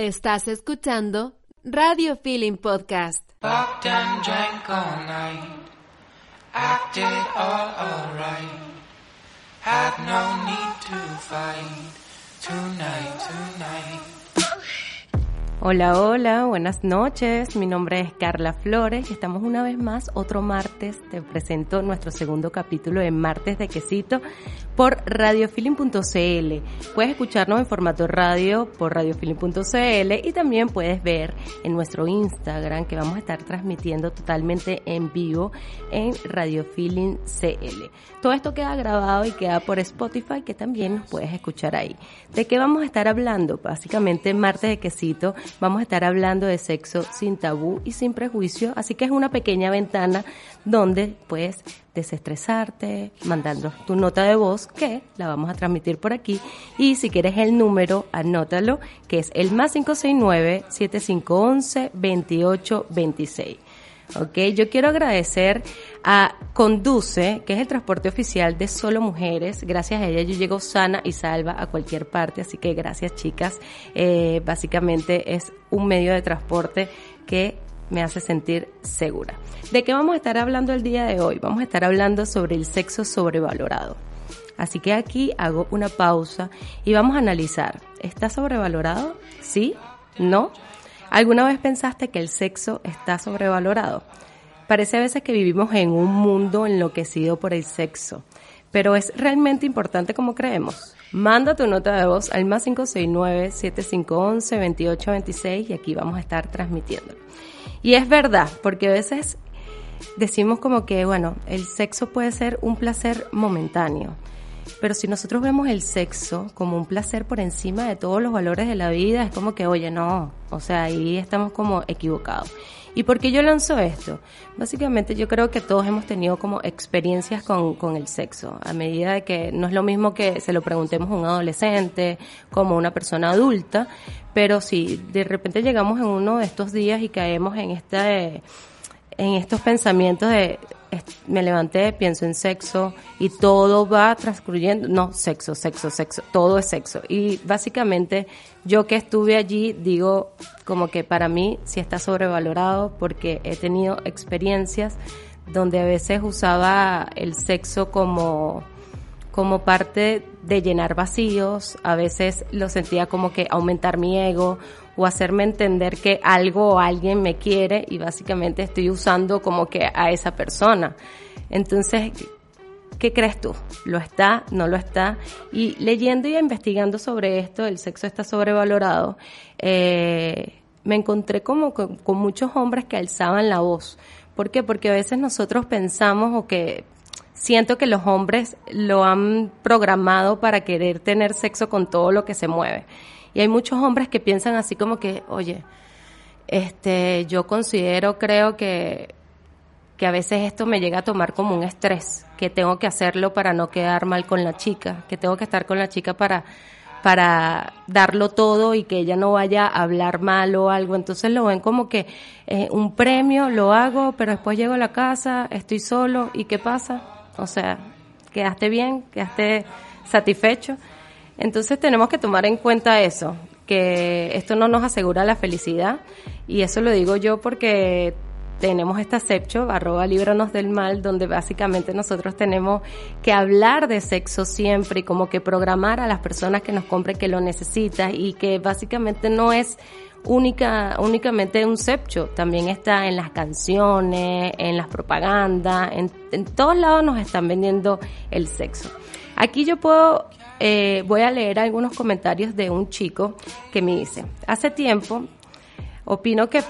Estás escuchando Radio Feeling Podcast. Fucked and drank all night. Acted all alright. Had no need to fight. Tonight, tonight. Hola, hola, buenas noches. Mi nombre es Carla Flores y estamos una vez más, otro martes. Te presento nuestro segundo capítulo de Martes de Quesito por radiofeeling.cl. Puedes escucharnos en formato radio por radiofeeling.cl y también puedes ver en nuestro Instagram que vamos a estar transmitiendo totalmente en vivo en radiofeeling.cl. Todo esto queda grabado y queda por Spotify que también nos puedes escuchar ahí. ¿De qué vamos a estar hablando? Básicamente Martes de Quesito vamos a estar hablando de sexo sin tabú y sin prejuicio, así que es una pequeña ventana donde puedes desestresarte, mandando tu nota de voz que la vamos a transmitir por aquí y si quieres el número, anótalo, que es el más 569 7511 2826. Ok, yo quiero agradecer a Conduce, que es el transporte oficial de solo mujeres. Gracias a ella yo llego sana y salva a cualquier parte, así que gracias chicas. Eh, básicamente es un medio de transporte que me hace sentir segura. ¿De qué vamos a estar hablando el día de hoy? Vamos a estar hablando sobre el sexo sobrevalorado. Así que aquí hago una pausa y vamos a analizar. ¿Está sobrevalorado? ¿Sí? ¿No? ¿Alguna vez pensaste que el sexo está sobrevalorado? Parece a veces que vivimos en un mundo enloquecido por el sexo, pero ¿es realmente importante como creemos? Manda tu nota de voz al más 569-7511-2826 y aquí vamos a estar transmitiendo. Y es verdad, porque a veces decimos como que, bueno, el sexo puede ser un placer momentáneo, pero si nosotros vemos el sexo como un placer por encima de todos los valores de la vida, es como que, oye, no, o sea, ahí estamos como equivocados. ¿Y por qué yo lanzo esto? Básicamente yo creo que todos hemos tenido como experiencias con, con el sexo, a medida de que no es lo mismo que se lo preguntemos a un adolescente como una persona adulta, pero si de repente llegamos en uno de estos días y caemos en esta... en estos pensamientos de me levanté, pienso en sexo y todo va transcurriendo, no, sexo, sexo, sexo, todo es sexo. Y básicamente yo que estuve allí digo como que para mí sí está sobrevalorado porque he tenido experiencias donde a veces usaba el sexo como como parte de llenar vacíos, a veces lo sentía como que aumentar mi ego o hacerme entender que algo o alguien me quiere y básicamente estoy usando como que a esa persona. Entonces, ¿qué crees tú? ¿Lo está? ¿No lo está? Y leyendo y investigando sobre esto, el sexo está sobrevalorado, eh, me encontré como con, con muchos hombres que alzaban la voz. ¿Por qué? Porque a veces nosotros pensamos o que siento que los hombres lo han programado para querer tener sexo con todo lo que se mueve. Y hay muchos hombres que piensan así como que, oye, este, yo considero, creo que, que a veces esto me llega a tomar como un estrés, que tengo que hacerlo para no quedar mal con la chica, que tengo que estar con la chica para, para darlo todo y que ella no vaya a hablar mal o algo. Entonces lo ven como que eh, un premio, lo hago, pero después llego a la casa, estoy solo y ¿qué pasa? O sea, quedaste bien, quedaste satisfecho. Entonces tenemos que tomar en cuenta eso, que esto no nos asegura la felicidad y eso lo digo yo porque tenemos esta sepcho, arroba líbranos del mal, donde básicamente nosotros tenemos que hablar de sexo siempre y como que programar a las personas que nos compren que lo necesitan y que básicamente no es única, únicamente un sepcho, también está en las canciones, en las propagandas, en, en todos lados nos están vendiendo el sexo. Aquí yo puedo eh, voy a leer algunos comentarios de un chico que me dice, hace tiempo opino que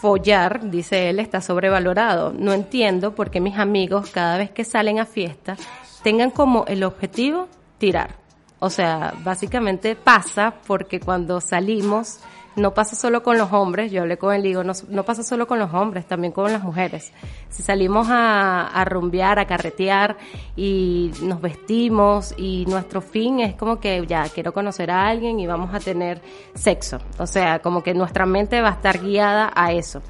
follar, dice él, está sobrevalorado. No entiendo por qué mis amigos cada vez que salen a fiesta tengan como el objetivo tirar. O sea, básicamente pasa porque cuando salimos no pasa solo con los hombres, yo hablé con él y digo, no, pasa solo con los hombres, también con las mujeres. Si salimos a, a rumbear, a carretear y nos vestimos y nuestro fin es como que ya quiero conocer a alguien y vamos a tener sexo. O sea, como que nuestra mente va a estar guiada a eso.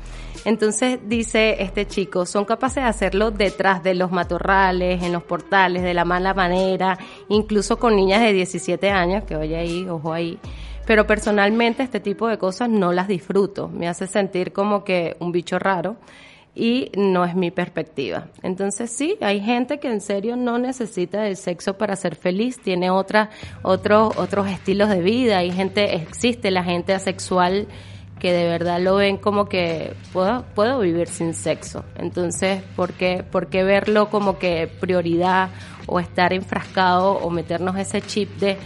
Entonces dice este chico, son capaces de hacerlo detrás de los matorrales, en los portales, de la mala manera, incluso con niñas de 17 años, que oye ahí, ojo ahí, Pero personalmente este tipo de cosas no las disfruto, me hace sentir como que un bicho raro y no es mi perspectiva. Entonces sí, hay gente que en serio no necesita el sexo para ser feliz, tiene otra, otros otros estilos de vida, hay gente, existe la gente asexual que de verdad lo ven como que puedo, puedo vivir sin sexo. Entonces, ¿por qué, ¿por qué verlo como que prioridad o estar enfrascado o meternos ese chip de,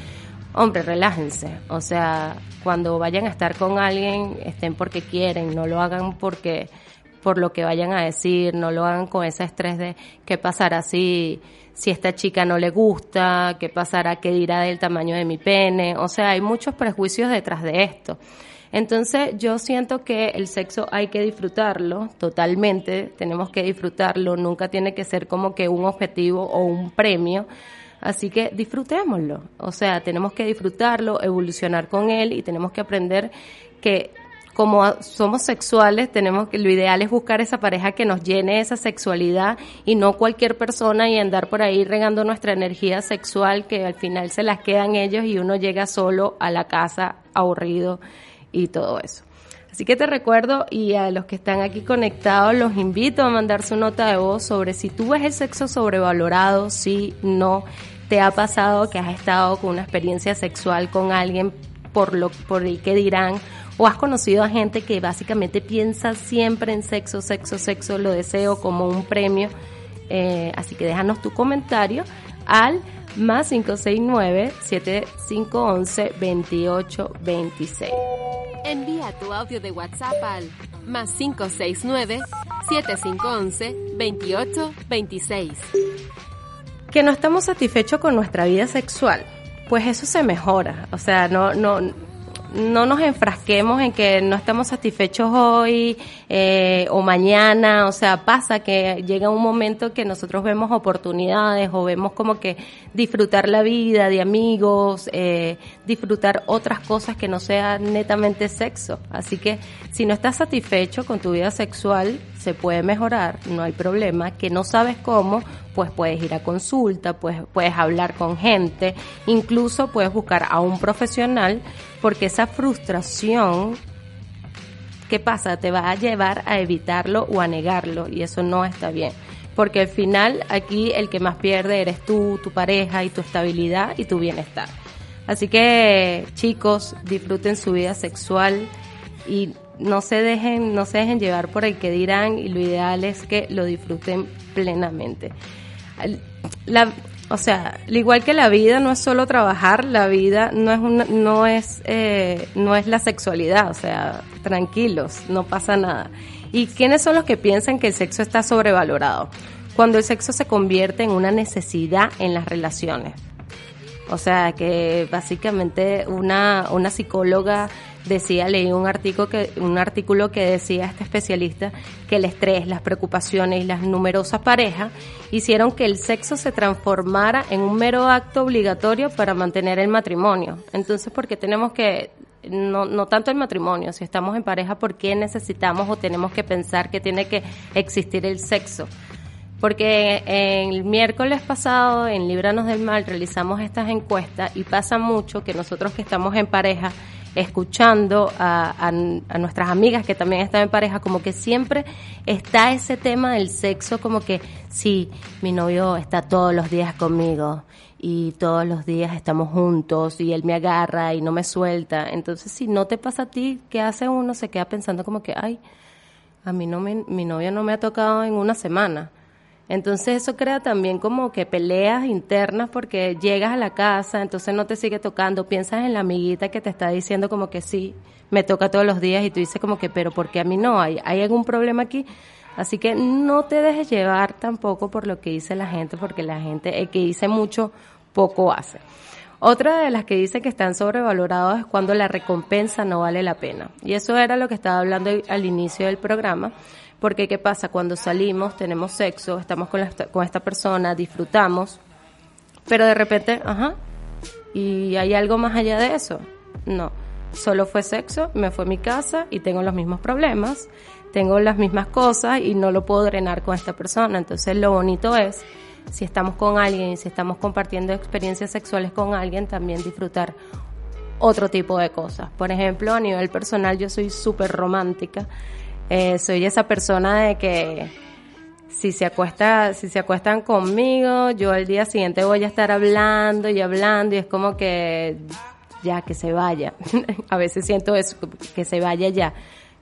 hombre, relájense? O sea, cuando vayan a estar con alguien, estén porque quieren, no lo hagan porque por lo que vayan a decir, no lo hagan con ese estrés de qué pasará si, si esta chica no le gusta, qué pasará, qué dirá del tamaño de mi pene, o sea, hay muchos prejuicios detrás de esto. Entonces yo siento que el sexo hay que disfrutarlo totalmente, tenemos que disfrutarlo, nunca tiene que ser como que un objetivo o un premio, así que disfrutémoslo, o sea, tenemos que disfrutarlo, evolucionar con él y tenemos que aprender que como somos sexuales, tenemos que lo ideal es buscar esa pareja que nos llene esa sexualidad y no cualquier persona y andar por ahí regando nuestra energía sexual que al final se las quedan ellos y uno llega solo a la casa aburrido y todo eso. Así que te recuerdo y a los que están aquí conectados los invito a mandar su nota de voz sobre si tú ves el sexo sobrevalorado, si no te ha pasado que has estado con una experiencia sexual con alguien por lo por el que dirán o has conocido a gente que básicamente piensa siempre en sexo, sexo, sexo, lo deseo como un premio. Eh, así que déjanos tu comentario al más 569-7511-2826. Envía tu audio de WhatsApp al más 569-7511-2826. Que no estamos satisfechos con nuestra vida sexual. Pues eso se mejora. O sea, no, no, no nos enfrasquemos en que no estamos satisfechos hoy eh, o mañana, o sea, pasa que llega un momento que nosotros vemos oportunidades o vemos como que disfrutar la vida de amigos, eh, disfrutar otras cosas que no sean netamente sexo. Así que si no estás satisfecho con tu vida sexual, se puede mejorar, no hay problema, que no sabes cómo, pues puedes ir a consulta, pues puedes hablar con gente, incluso puedes buscar a un profesional, porque esa frustración, ¿qué pasa? Te va a llevar a evitarlo o a negarlo, y eso no está bien. Porque al final aquí el que más pierde eres tú, tu pareja y tu estabilidad y tu bienestar. Así que chicos, disfruten su vida sexual y no se dejen, no se dejen llevar por el que dirán y lo ideal es que lo disfruten plenamente. O sea, al igual que la vida no es solo trabajar, la vida no es una, no es eh, no es la sexualidad, o sea, tranquilos, no pasa nada. ¿Y quiénes son los que piensan que el sexo está sobrevalorado? Cuando el sexo se convierte en una necesidad en las relaciones. O sea, que básicamente una, una psicóloga decía, leí un artículo que, un artículo que decía este especialista que el estrés, las preocupaciones y las numerosas parejas hicieron que el sexo se transformara en un mero acto obligatorio para mantener el matrimonio. Entonces, porque tenemos que no, no tanto el matrimonio, si estamos en pareja, ¿por qué necesitamos o tenemos que pensar que tiene que existir el sexo? Porque el miércoles pasado en Libranos del Mal realizamos estas encuestas y pasa mucho que nosotros que estamos en pareja escuchando a, a, nuestras amigas que también están en pareja, como que siempre está ese tema del sexo, como que sí, mi novio está todos los días conmigo y todos los días estamos juntos y él me agarra y no me suelta. Entonces, si no te pasa a ti, ¿qué hace uno? Se queda pensando como que, ay, a mí no me, mi novio no me ha tocado en una semana entonces eso crea también como que peleas internas porque llegas a la casa, entonces no te sigue tocando, piensas en la amiguita que te está diciendo como que sí, me toca todos los días y tú dices como que, pero ¿por qué a mí no? ¿Hay, hay algún problema aquí? Así que no te dejes llevar tampoco por lo que dice la gente, porque la gente, el que dice mucho, poco hace. Otra de las que dice que están sobrevalorados es cuando la recompensa no vale la pena. Y eso era lo que estaba hablando al inicio del programa porque ¿qué pasa? Cuando salimos, tenemos sexo, estamos con, esta persona, disfrutamos, pero de repente, ajá, ¿y hay algo más allá de eso? No, solo fue sexo, me fue a mi casa y tengo los mismos problemas, tengo las mismas cosas y no lo puedo drenar con esta persona. Entonces lo bonito es, si estamos con alguien y si estamos compartiendo experiencias sexuales con alguien, también disfrutar otro tipo de cosas. Por ejemplo, a nivel personal yo soy súper romántica. Eh, soy esa persona de que si se acuesta, si se acuestan conmigo, yo al día siguiente voy a estar hablando y hablando y es como que ya que se vaya. a veces siento eso, que se vaya ya.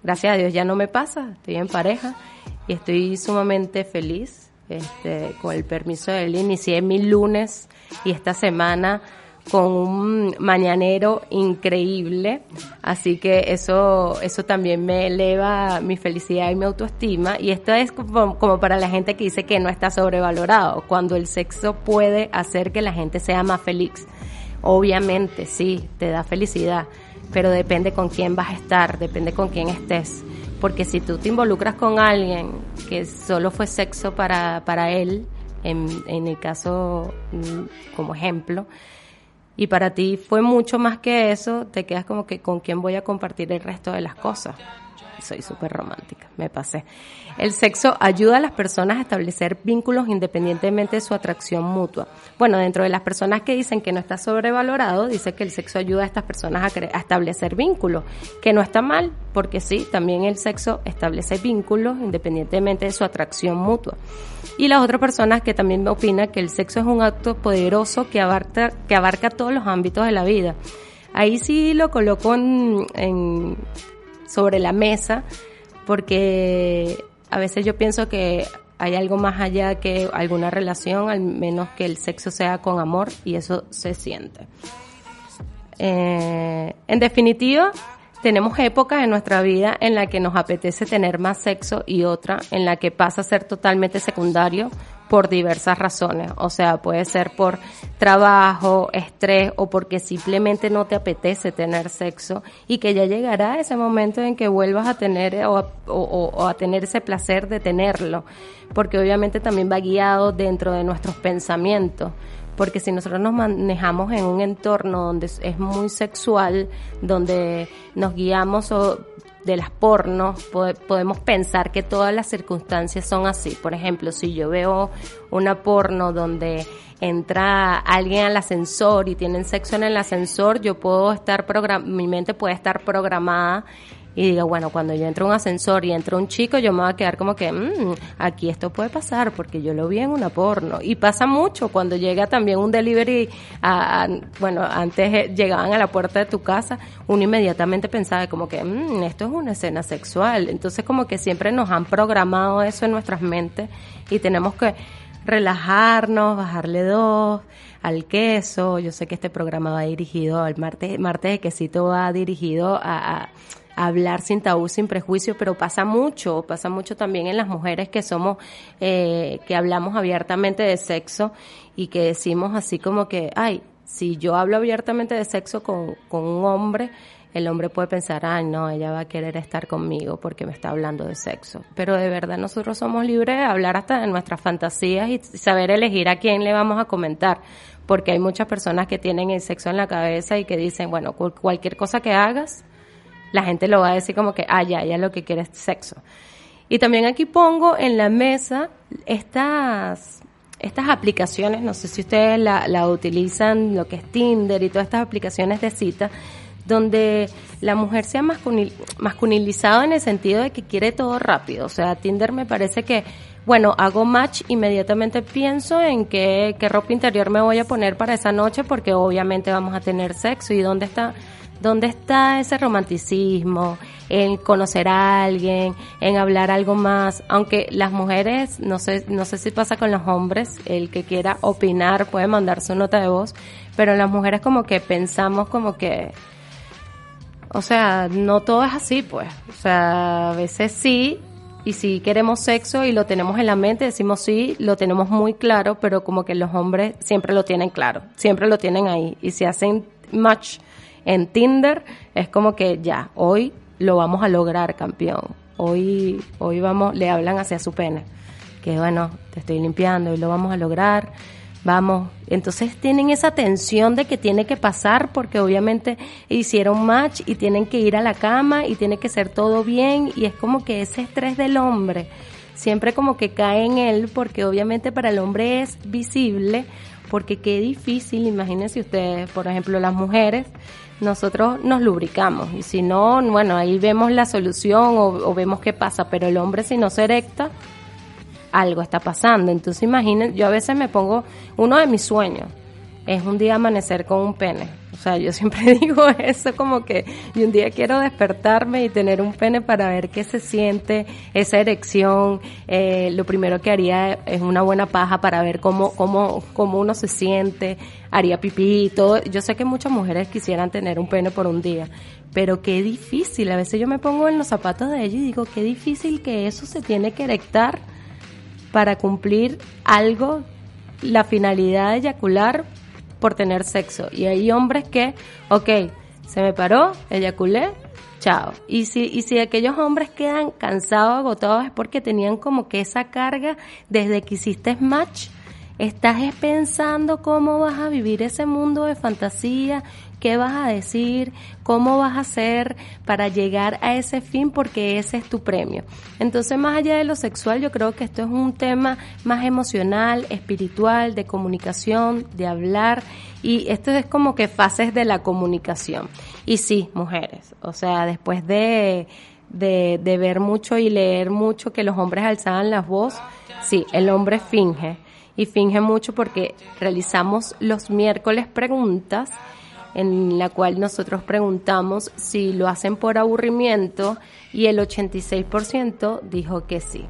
Gracias a Dios ya no me pasa, estoy en pareja y estoy sumamente feliz. Este, con el permiso de él, inicié mi lunes y esta semana con un mañanero increíble, así que eso, eso también me eleva mi felicidad y mi autoestima, y esto es como, para la gente que dice que no está sobrevalorado, cuando el sexo puede hacer que la gente sea más feliz. Obviamente, sí, te da felicidad, pero depende con quién vas a estar, depende con quién estés. Porque si tú te involucras con alguien que solo fue sexo para, para él, en, en el caso mm, como ejemplo, y para ti fue mucho más que eso, te quedas como que con quién voy a compartir el resto de las cosas. Soy súper romántica, me pasé. El sexo ayuda a las personas a establecer vínculos independientemente de su atracción mutua. Bueno, dentro de las personas que dicen que no está sobrevalorado, dice que el sexo ayuda a estas personas a, establecer vínculos, que no está mal, porque sí, también el sexo establece vínculos independientemente de su atracción mutua. Y las otras personas que también opinan que el sexo es un acto poderoso que abarca, que abarca todos los ámbitos de la vida. Ahí sí lo coloco en, sobre la mesa porque a veces yo pienso que hay algo más allá que alguna relación, al menos que el sexo sea con amor y eso se siente. Eh, en definitiva, tenemos épocas en nuestra vida en la que nos apetece tener más sexo y otra en la que pasa a ser totalmente secundario por diversas razones. O sea, puede ser por trabajo, estrés o porque simplemente no te apetece tener sexo y que ya llegará ese momento en que vuelvas a tener o, o a tener ese placer de tenerlo. Porque obviamente también va guiado dentro de nuestros pensamientos porque si nosotros nos manejamos en un entorno donde es muy sexual, donde nos guiamos de las pornos, podemos pensar que todas las circunstancias son así. Por ejemplo, si yo veo una porno donde entra alguien al ascensor y tienen sexo en el ascensor, yo puedo estar mi mente puede estar programada y diga, bueno, cuando yo entro a un ascensor y entra un chico, yo me voy a quedar como que, mmm, aquí esto puede pasar porque yo lo vi en una porno. Y pasa mucho cuando llega también un delivery, a, bueno, antes llegaban a la puerta de tu casa, uno inmediatamente pensaba como que, mmm, esto es una escena sexual. Entonces como que siempre nos han programado eso en nuestras mentes y tenemos que relajarnos, bajarle dos al queso. Yo sé que este programa va dirigido al martes, martes de quesito va dirigido a hablar sin tabú, sin prejuicio, pero pasa mucho, pasa mucho también en las mujeres que somos, eh, que hablamos abiertamente de sexo y que decimos así como que, ay, si yo hablo abiertamente de sexo con, con un hombre, el hombre puede pensar, ay, no, ella va a querer estar conmigo porque me está hablando de sexo. Pero de verdad nosotros somos libres de hablar hasta de nuestras fantasías y saber elegir a quién le vamos a comentar. Porque hay muchas personas que tienen el sexo en la cabeza y que dicen, bueno, cualquier cosa que hagas, la gente lo va a decir como que, ah, ya, ya lo que quiere es sexo. Y también aquí pongo en la mesa estas, estas aplicaciones, no sé si ustedes la, la utilizan, lo que es Tinder y todas estas aplicaciones de cita, donde la mujer se ha masculinizado en el sentido de que quiere todo rápido. O sea, Tinder me parece que, bueno, hago match, inmediatamente pienso en qué, qué ropa interior me voy a poner para esa noche porque obviamente vamos a tener sexo y dónde está ¿Dónde está ese romanticismo? En conocer a alguien, en hablar algo más. Aunque las mujeres, no sé, no sé si pasa con los hombres, el que quiera opinar puede mandar su nota de voz, pero las mujeres como que pensamos como que, o sea, no todo es así, pues. O sea, a veces sí, y si queremos sexo y lo tenemos en la mente, decimos sí, lo tenemos muy claro, pero como que los hombres siempre lo tienen claro, siempre lo tienen ahí. Y si hacen match en Tinder es como que ya, hoy lo vamos a lograr, campeón. Hoy, hoy vamos, le hablan hacia su pene. Que bueno, te estoy limpiando y lo vamos a lograr. Vamos, entonces tienen esa tensión de que tiene que pasar porque obviamente hicieron match y tienen que ir a la cama y tiene que ser todo bien y es como que ese estrés del hombre siempre como que cae en él porque obviamente para el hombre es visible porque qué difícil, imagínense ustedes, por ejemplo, las mujeres nosotros nos lubricamos. Y si no, bueno, ahí vemos la solución o, vemos qué pasa, pero el hombre si no se erecta, algo está pasando. Entonces imaginen, yo a veces me pongo, uno de mis sueños es un día amanecer con un pene. O sea, yo siempre digo eso como que y un día quiero despertarme y tener un pene para ver qué se siente, esa erección. Eh, lo primero que haría es una buena paja para ver cómo, cómo, cómo uno se siente. Haría pipí y todo. Yo sé que muchas mujeres quisieran tener un pene por un día, pero qué difícil. A veces yo me pongo en los zapatos de ellos y digo, qué difícil que eso se tiene que erectar para cumplir algo, la finalidad de eyacular por tener sexo. Y hay hombres que, ok, se me paró, eyaculé, chao. Y si, y si aquellos hombres quedan cansados, agotados, es porque tenían como que esa carga desde que hiciste match. Estás pensando cómo vas a vivir ese mundo de fantasía, qué vas a decir, cómo vas a hacer para llegar a ese fin, porque ese es tu premio. Entonces, más allá de lo sexual, yo creo que esto es un tema más emocional, espiritual, de comunicación, de hablar, y esto es como que fases de la comunicación. Y sí, mujeres, o sea, después de, de, de ver mucho y leer mucho que los hombres alzaban la voz, sí, el hombre finge. Y finge mucho porque realizamos los miércoles preguntas en la cual nosotros preguntamos si lo hacen por aburrimiento y el 86% dijo que sí.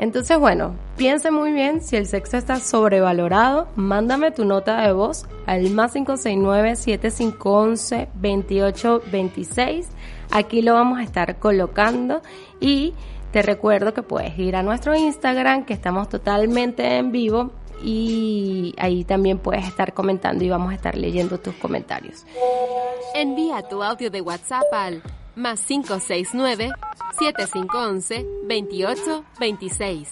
Entonces, bueno, piense muy bien si el sexo está sobrevalorado. Mándame tu nota de voz al más 569-7511-2826. Aquí lo vamos a estar colocando y te recuerdo que puedes ir a nuestro Instagram, que estamos totalmente en vivo y ahí también puedes estar comentando y vamos a estar leyendo tus comentarios. Envía tu audio de WhatsApp al más 569-7511-2826.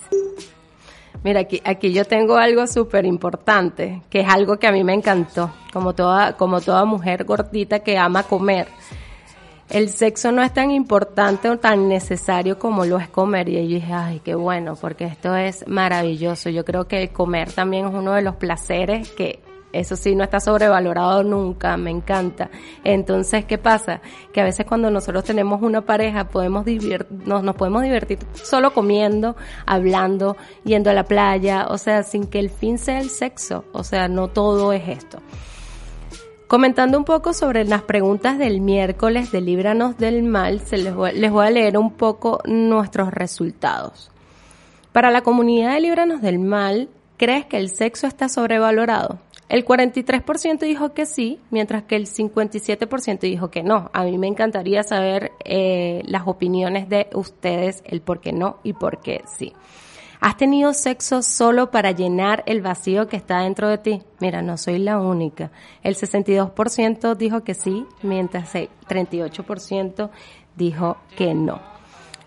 Mira, aquí, aquí yo tengo algo súper importante, que es algo que a mí me encantó, como toda, como toda mujer gordita que ama comer el sexo no es tan importante o tan necesario como lo es comer. Y yo dije, ay, qué bueno, porque esto es maravilloso. Yo creo que comer también es uno de los placeres que eso sí no está sobrevalorado nunca, me encanta. Entonces, ¿qué pasa? Que a veces cuando nosotros tenemos una pareja podemos nos, nos podemos divertir solo comiendo, hablando, yendo a la playa, o sea, sin que el fin sea el sexo, o sea, no todo es esto. Comentando un poco sobre las preguntas del miércoles de Líbranos del Mal, se les, voy, les voy a leer un poco nuestros resultados. Para la comunidad de Líbranos del Mal, ¿crees que el sexo está sobrevalorado? El 43% dijo que sí, mientras que el 57% dijo que no. A mí me encantaría saber eh, las opiniones de ustedes, el por qué no y por qué sí. ¿Has tenido sexo solo para llenar el vacío que está dentro de ti? Mira, no soy la única. El 62% dijo que sí, mientras el 38% dijo que no.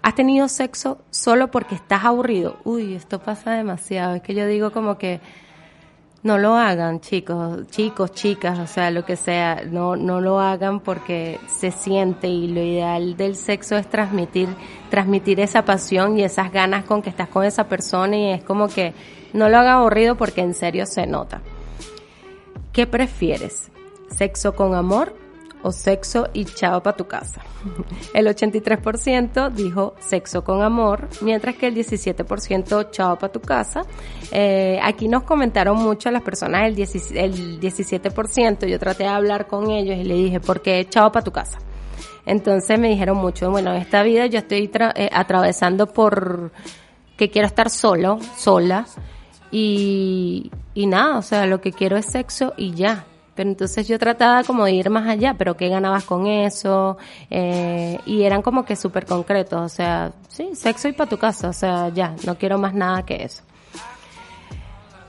¿Has tenido sexo solo porque estás aburrido? Uy, esto pasa demasiado. Es que yo digo como que no lo hagan, chicos, chicos, chicas, o sea, lo que sea, no, no lo hagan porque se siente y lo ideal del sexo es transmitir, transmitir esa pasión y esas ganas con que estás con esa persona y es como que no lo haga aburrido porque en serio se nota. ¿Qué prefieres? ¿Sexo con amor o sexo y chao para tu casa. El 83% dijo sexo con amor, mientras que el 17% chao para tu casa. Eh, aquí nos comentaron mucho las personas el, 17%, yo traté de hablar con ellos y le dije, ¿por qué chao para tu casa? Entonces me dijeron mucho, bueno, en esta vida yo estoy eh, atravesando por que quiero estar solo, sola, y, y nada, o sea, lo que quiero es sexo y ya, pero entonces yo trataba como de ir más allá, pero ¿qué ganabas con eso? Eh, y eran como que súper concretos, o sea, sí, sexo y para tu casa, o sea, ya, no quiero más nada que eso.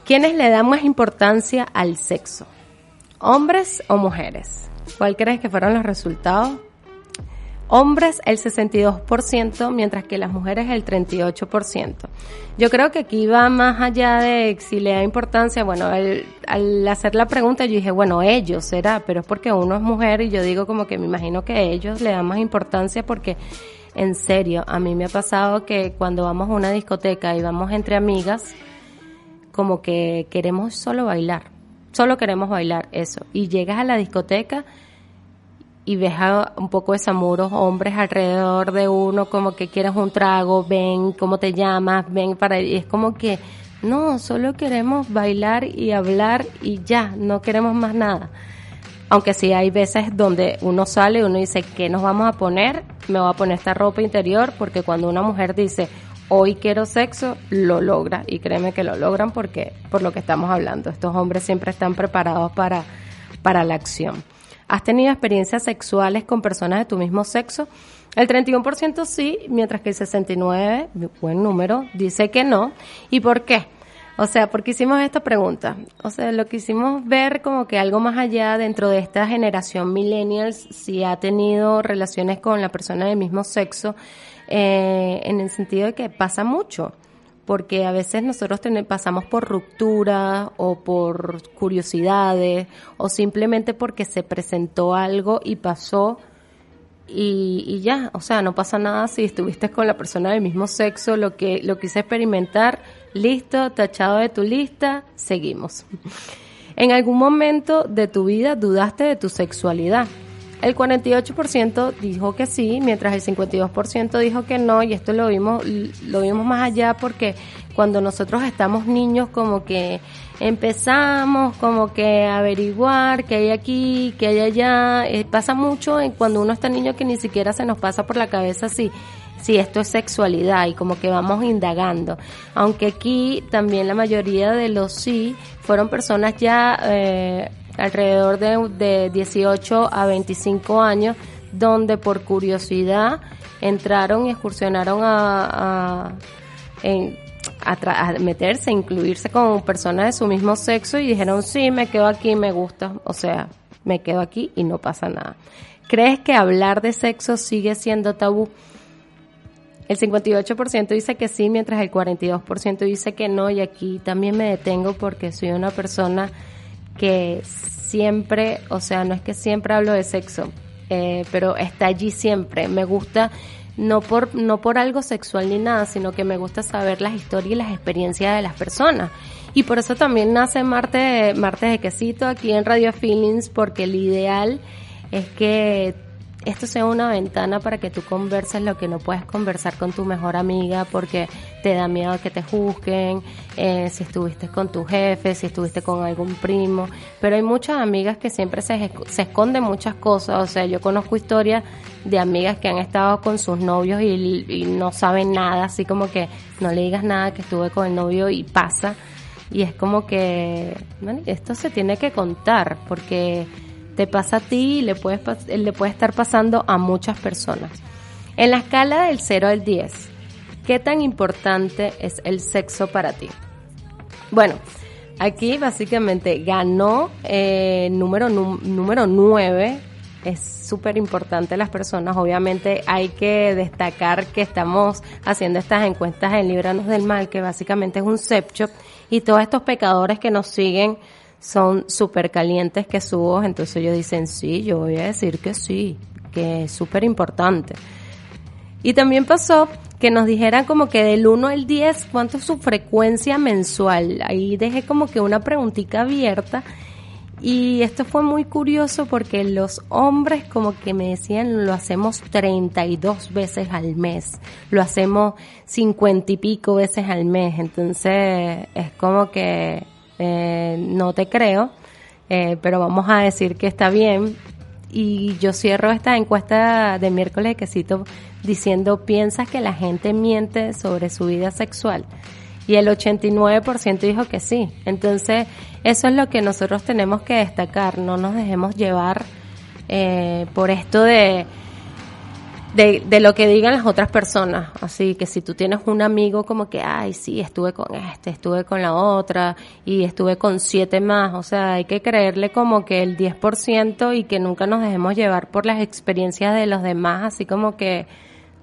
¿Quiénes le dan más importancia al sexo? ¿Hombres o mujeres? ¿Cuál crees que fueron los resultados? Hombres el 62%, mientras que las mujeres el 38%. Yo creo que aquí va más allá de si le da importancia, bueno, al hacer la pregunta yo dije, bueno, ellos será, pero es porque uno es mujer y yo digo como que me imagino que ellos le dan más importancia porque en serio, a mí me ha pasado que cuando vamos a una discoteca y vamos entre amigas, como que queremos solo bailar, solo queremos bailar eso. Y llegas a la discoteca y ves a un poco de samuros hombres alrededor de uno como que quieres un trago, ven, cómo te llamas, ven para y es como que no, solo queremos bailar y hablar y ya, no queremos más nada. Aunque sí hay veces donde uno sale y uno dice, ¿qué nos vamos a poner? Me voy a poner esta ropa interior porque cuando una mujer dice, hoy quiero sexo, lo logra. Y créeme que lo logran porque, por lo que estamos hablando, estos hombres siempre están preparados para, para la acción. ¿Has tenido experiencias sexuales con personas de tu mismo sexo? El 31% sí, mientras que el 69%, buen número, dice que no. ¿Y por qué? O sea, porque hicimos esta pregunta. O sea, lo que hicimos ver como que algo más allá dentro de esta generación millennials, si ha tenido relaciones con la persona del mismo sexo, eh, en el sentido de que pasa mucho porque a veces nosotros pasamos por ruptura o por curiosidades o simplemente porque se presentó algo y pasó y, y, ya, o sea, no pasa nada si estuviste con la persona del mismo sexo, lo que lo quise experimentar, listo, tachado de tu lista, seguimos. En algún momento de tu vida dudaste de tu sexualidad. El 48% dijo que sí, mientras el 52% dijo que no, y esto lo vimos, lo vimos más allá porque cuando nosotros estamos niños como que empezamos como que averiguar qué hay aquí, qué hay allá, eh, pasa mucho en cuando uno está niño que ni siquiera se nos pasa por la cabeza si si esto es sexualidad y como que vamos indagando. Aunque aquí también la mayoría de los sí fueron personas ya eh, alrededor de, de 18 a 25 años, donde por curiosidad entraron y excursionaron a, a, meterse, incluirse con personas de su mismo sexo y dijeron, sí, me quedo aquí, me gusta, o sea, me quedo aquí y no pasa nada. ¿Crees que hablar de sexo sigue siendo tabú? El 58% dice que sí, mientras el 42% dice que no, y aquí también me detengo porque soy una persona que siempre, o sea, no es que siempre hablo de sexo, eh, pero está allí siempre. Me gusta no por no por algo sexual ni nada, sino que me gusta saber las historias y las experiencias de las personas. Y por eso también nace Marte, Martes de Quesito aquí en Radio Feelings, porque el ideal es que esto sea una ventana para que tú converses lo que no puedes conversar con tu mejor amiga porque te da miedo que te juzguen, eh, si estuviste con tu jefe, si estuviste con algún primo. Pero hay muchas amigas que siempre se, se esconden muchas cosas. O sea, yo conozco historias de amigas que han estado con sus novios y, no saben nada, así como que no le digas nada que estuve con el novio y pasa. Y es como que, esto se tiene que contar porque te pasa a ti y le, le puede estar pasando a muchas personas. En la escala del 0 al 10, ¿qué tan importante es el sexo para ti? Bueno, aquí básicamente ganó eh, número, número 9. Es súper importante las personas. Obviamente hay que destacar que estamos haciendo estas encuestas en Libranos del Mal, que básicamente es un sex y todos estos pecadores que nos siguen son súper calientes que subo, entonces ellos dicen, sí, yo voy a decir que sí, que es súper importante. Y también pasó que nos dijeran como que del 1 al 10, ¿cuánto es su frecuencia mensual? Ahí dejé como que una preguntita abierta. Y esto fue muy curioso porque los hombres como que me decían lo hacemos 32 veces al mes, lo hacemos 50 y pico veces al mes, entonces es como que eh, no te creo, eh, pero vamos a decir que está bien. Y yo cierro esta encuesta de miércoles de quesito diciendo, ¿piensas que la gente miente sobre su vida sexual? Y el 89% dijo que sí. Entonces, eso es lo que nosotros tenemos que destacar. No nos dejemos llevar eh, por esto de de, de lo que digan las otras personas. Así que si tú tienes un amigo como que, ay, sí, estuve con este, estuve con la otra y estuve con siete más, o sea, hay que creerle como que el 10% y que nunca nos dejemos llevar por las experiencias de los demás, así como que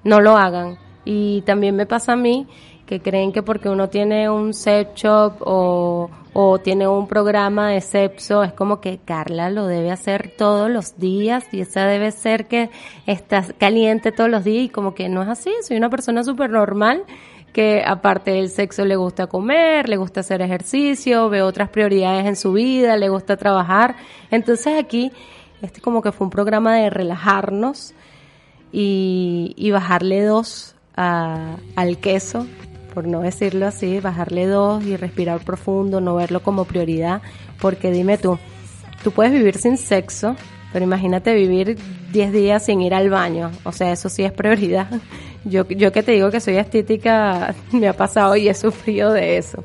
no lo hagan. Y también me pasa a mí que creen que porque uno tiene un set shop o, o tiene un programa de sexo, es como que Carla lo debe hacer todos los días y esa debe ser que está caliente todos los días y como que no es así, soy una persona súper normal que aparte del sexo le gusta comer, le gusta hacer ejercicio, ve otras prioridades en su vida, le gusta trabajar. Entonces aquí Este como que fue un programa de relajarnos y, y bajarle dos a- al queso, por no decirlo así, bajarle dos y respirar profundo, no verlo como prioridad, porque dime tú, tú puedes vivir sin sexo, pero imagínate vivir 10 días sin ir al baño, o sea, eso sí es prioridad. Yo, yo que te digo que soy estética, me ha pasado y he sufrido de eso.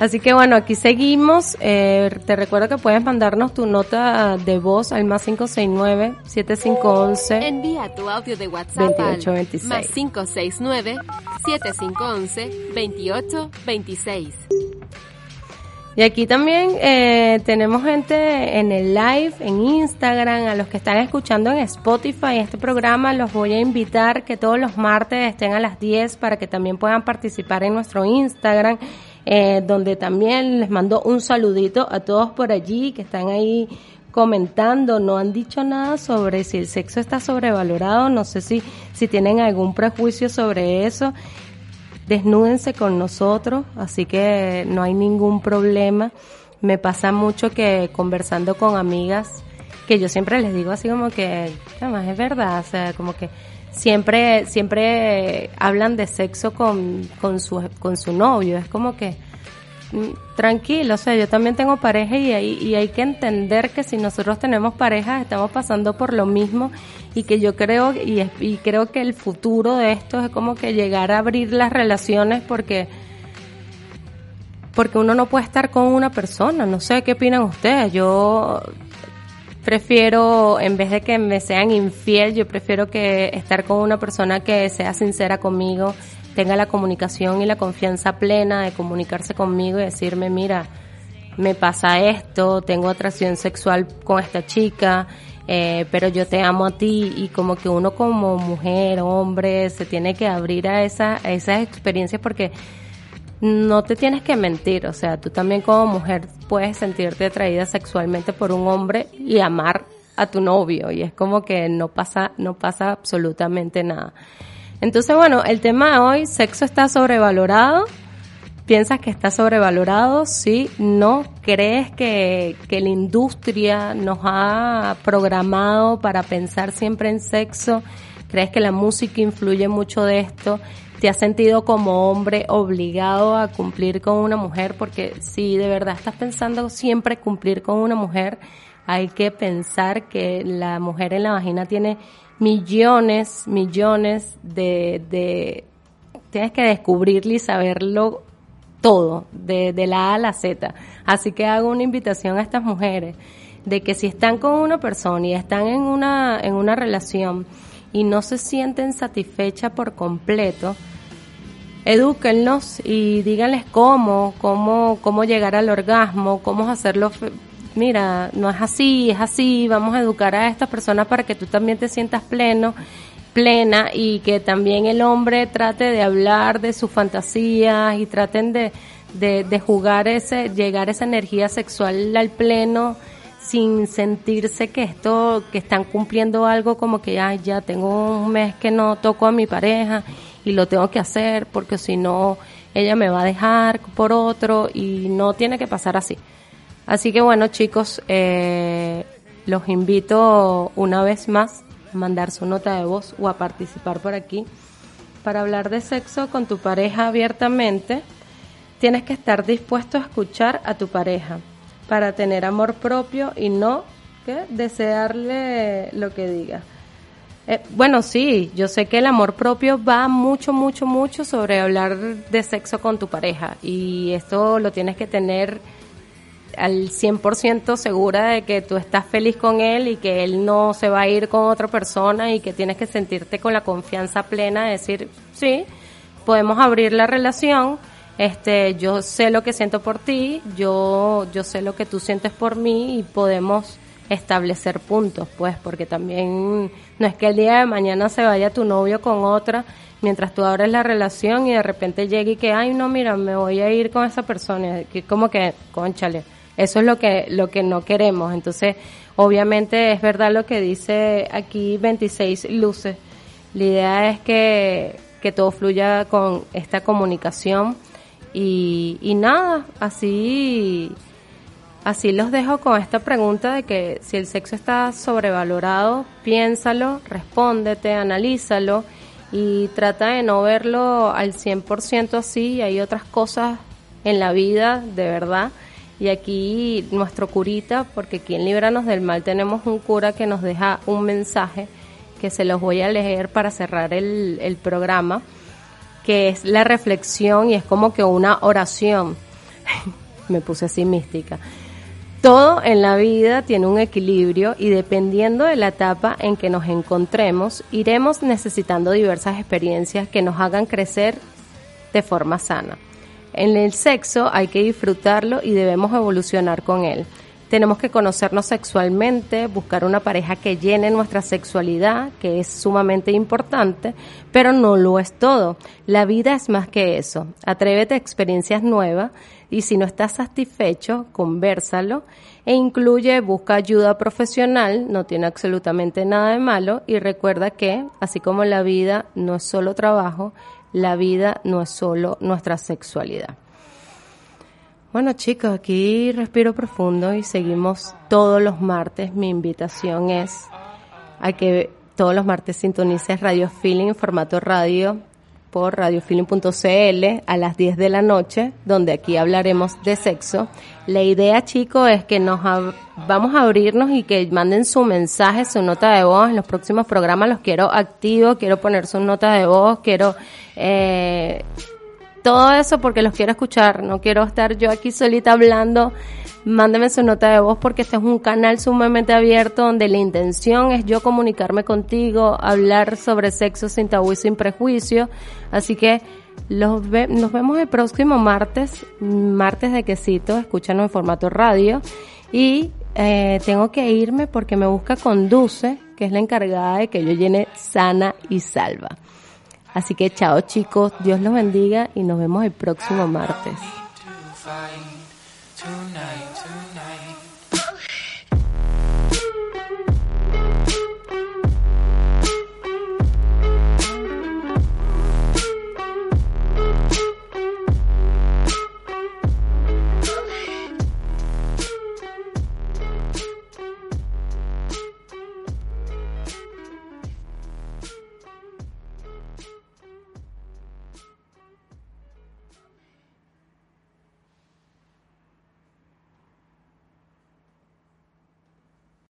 Así que bueno, aquí seguimos. Eh, te recuerdo que puedes mandarnos tu nota de voz al más 569-7511. Envía tu audio de WhatsApp 2826. al más 569-7511-2826. Y aquí también eh, tenemos gente en el live, en Instagram, a los que están escuchando en Spotify este programa, los voy a invitar que todos los martes estén a las 10 para que también puedan participar en nuestro Instagram, eh, donde también les mando un saludito a todos por allí que están ahí comentando, no han dicho nada sobre si el sexo está sobrevalorado, no sé si, si tienen algún prejuicio sobre eso. Desnúdense con nosotros, así que no hay ningún problema. Me pasa mucho que conversando con amigas, que yo siempre les digo así como que, además es verdad, o sea, como que siempre, siempre hablan de sexo con, con su, con su novio, es como que, mm, tranquilo, o sea, yo también tengo pareja y hay, y hay que entender que si nosotros tenemos pareja estamos pasando por lo mismo y que yo creo y, y creo que el futuro de esto es como que llegar a abrir las relaciones porque porque uno no puede estar con una persona, no sé qué opinan ustedes, yo prefiero, en vez de que me sean infiel, yo prefiero que estar con una persona que sea sincera conmigo, tenga la comunicación y la confianza plena de comunicarse conmigo y decirme, mira, me pasa esto, tengo atracción sexual con esta chica, eh, pero yo te amo a ti y como que uno como mujer, hombre, se tiene que abrir a, esa, a esas experiencias porque no te tienes que mentir, o sea, tú también como mujer puedes sentirte atraída sexualmente por un hombre y amar a tu novio y es como que no pasa no pasa absolutamente nada. Entonces, bueno, el tema de hoy, sexo está sobrevalorado. ¿Piensas que está sobrevalorado? Sí, no. ¿Crees que, que la industria nos ha programado para pensar siempre en sexo? ¿Crees que la música influye mucho de esto? ¿Te has sentido como hombre obligado a cumplir con una mujer? Porque si de verdad estás pensando siempre cumplir con una mujer, hay que pensar que la mujer en la vagina tiene millones, millones de, de tienes que descubrirlo y saberlo todo, de, de la A a la Z. Así que hago una invitación a estas mujeres de que si están con una persona y están en una, en una relación y no se sienten satisfechas por completo, edúquenlos y díganles cómo, cómo, cómo llegar al orgasmo, cómo hacerlo. Mira, no es así, es así, vamos a educar a estas personas para que tú también te sientas pleno, plena y que también el hombre trate de hablar de sus fantasías y traten de, de, de jugar ese, llegar esa energía sexual al pleno sin sentirse que esto, que están cumpliendo algo como que ay, ya tengo un mes que no toco a mi pareja y lo tengo que hacer porque si no ella me va a dejar por otro y no tiene que pasar así. Así que bueno chicos, eh, los invito una vez más a mandar su nota de voz o a participar por aquí para hablar de sexo con tu pareja abiertamente. Tienes que estar dispuesto a escuchar a tu pareja para tener amor propio y no desearle lo que diga. Eh, bueno, sí, yo sé que el amor propio va mucho, mucho, mucho sobre hablar de sexo con tu pareja y esto lo tienes que tener al 100% segura de que tú estás feliz con él y que él no se va a ir con otra persona y que tienes que sentirte con la confianza plena de decir, sí, podemos abrir la relación, este, yo sé lo que siento por ti, yo, yo sé lo que tú sientes por mí y podemos establecer puntos, pues, porque también no es que el día de mañana se vaya tu novio con otra mientras tú abres la relación y de repente llegue y que, ay, no, mira, me voy a ir con esa persona, que como que, conchale, eso es lo que, lo que no queremos. Entonces, obviamente es verdad lo que dice aquí 26 luces. La idea es que, que todo fluya con esta comunicación y, y nada, así así los dejo con esta pregunta de que si el sexo está sobrevalorado, piénsalo, respóndete, analízalo y trata de no verlo al 100% así. Hay otras cosas en la vida, de verdad. Y aquí nuestro curita, porque aquí en Líbranos del Mal tenemos un cura que nos deja un mensaje que se los voy a leer para cerrar el, el programa, que es la reflexión y es como que una oración. Me puse así mística. Todo en la vida tiene un equilibrio y dependiendo de la etapa en que nos encontremos, iremos necesitando diversas experiencias que nos hagan crecer de forma sana. En el sexo hay que disfrutarlo y debemos evolucionar con él. Tenemos que conocernos sexualmente, buscar una pareja que llene nuestra sexualidad, que es sumamente importante, pero no lo es todo. La vida es más que eso. Atrévete a experiencias nuevas y si no estás satisfecho, conversalo e incluye, busca ayuda profesional, no tiene absolutamente nada de malo y recuerda que, así como la vida no es solo trabajo, la vida no es solo nuestra sexualidad. Bueno chicos, aquí respiro profundo y seguimos todos los martes. Mi invitación es a que todos los martes sintonices Radio Feeling en formato radio por radiofeeling.cl a las 10 de la noche, donde aquí hablaremos de sexo. La idea, chicos, es que nos vamos a abrirnos y que manden su mensaje, su nota de voz. En los próximos programas los quiero activos, quiero poner su nota de voz, quiero eh, todo eso porque los quiero escuchar. No quiero estar yo aquí solita hablando mándeme su nota de voz porque este es un canal sumamente abierto donde la intención es yo comunicarme contigo, hablar sobre sexo sin tabú y sin prejuicio. Así que los nos vemos el próximo martes, martes de quesito, escúchanos en formato radio. Y eh, tengo que irme porque me busca Conduce, que es la encargada de que yo llene sana y salva. Así que chao chicos, Dios los bendiga y nos vemos el próximo martes.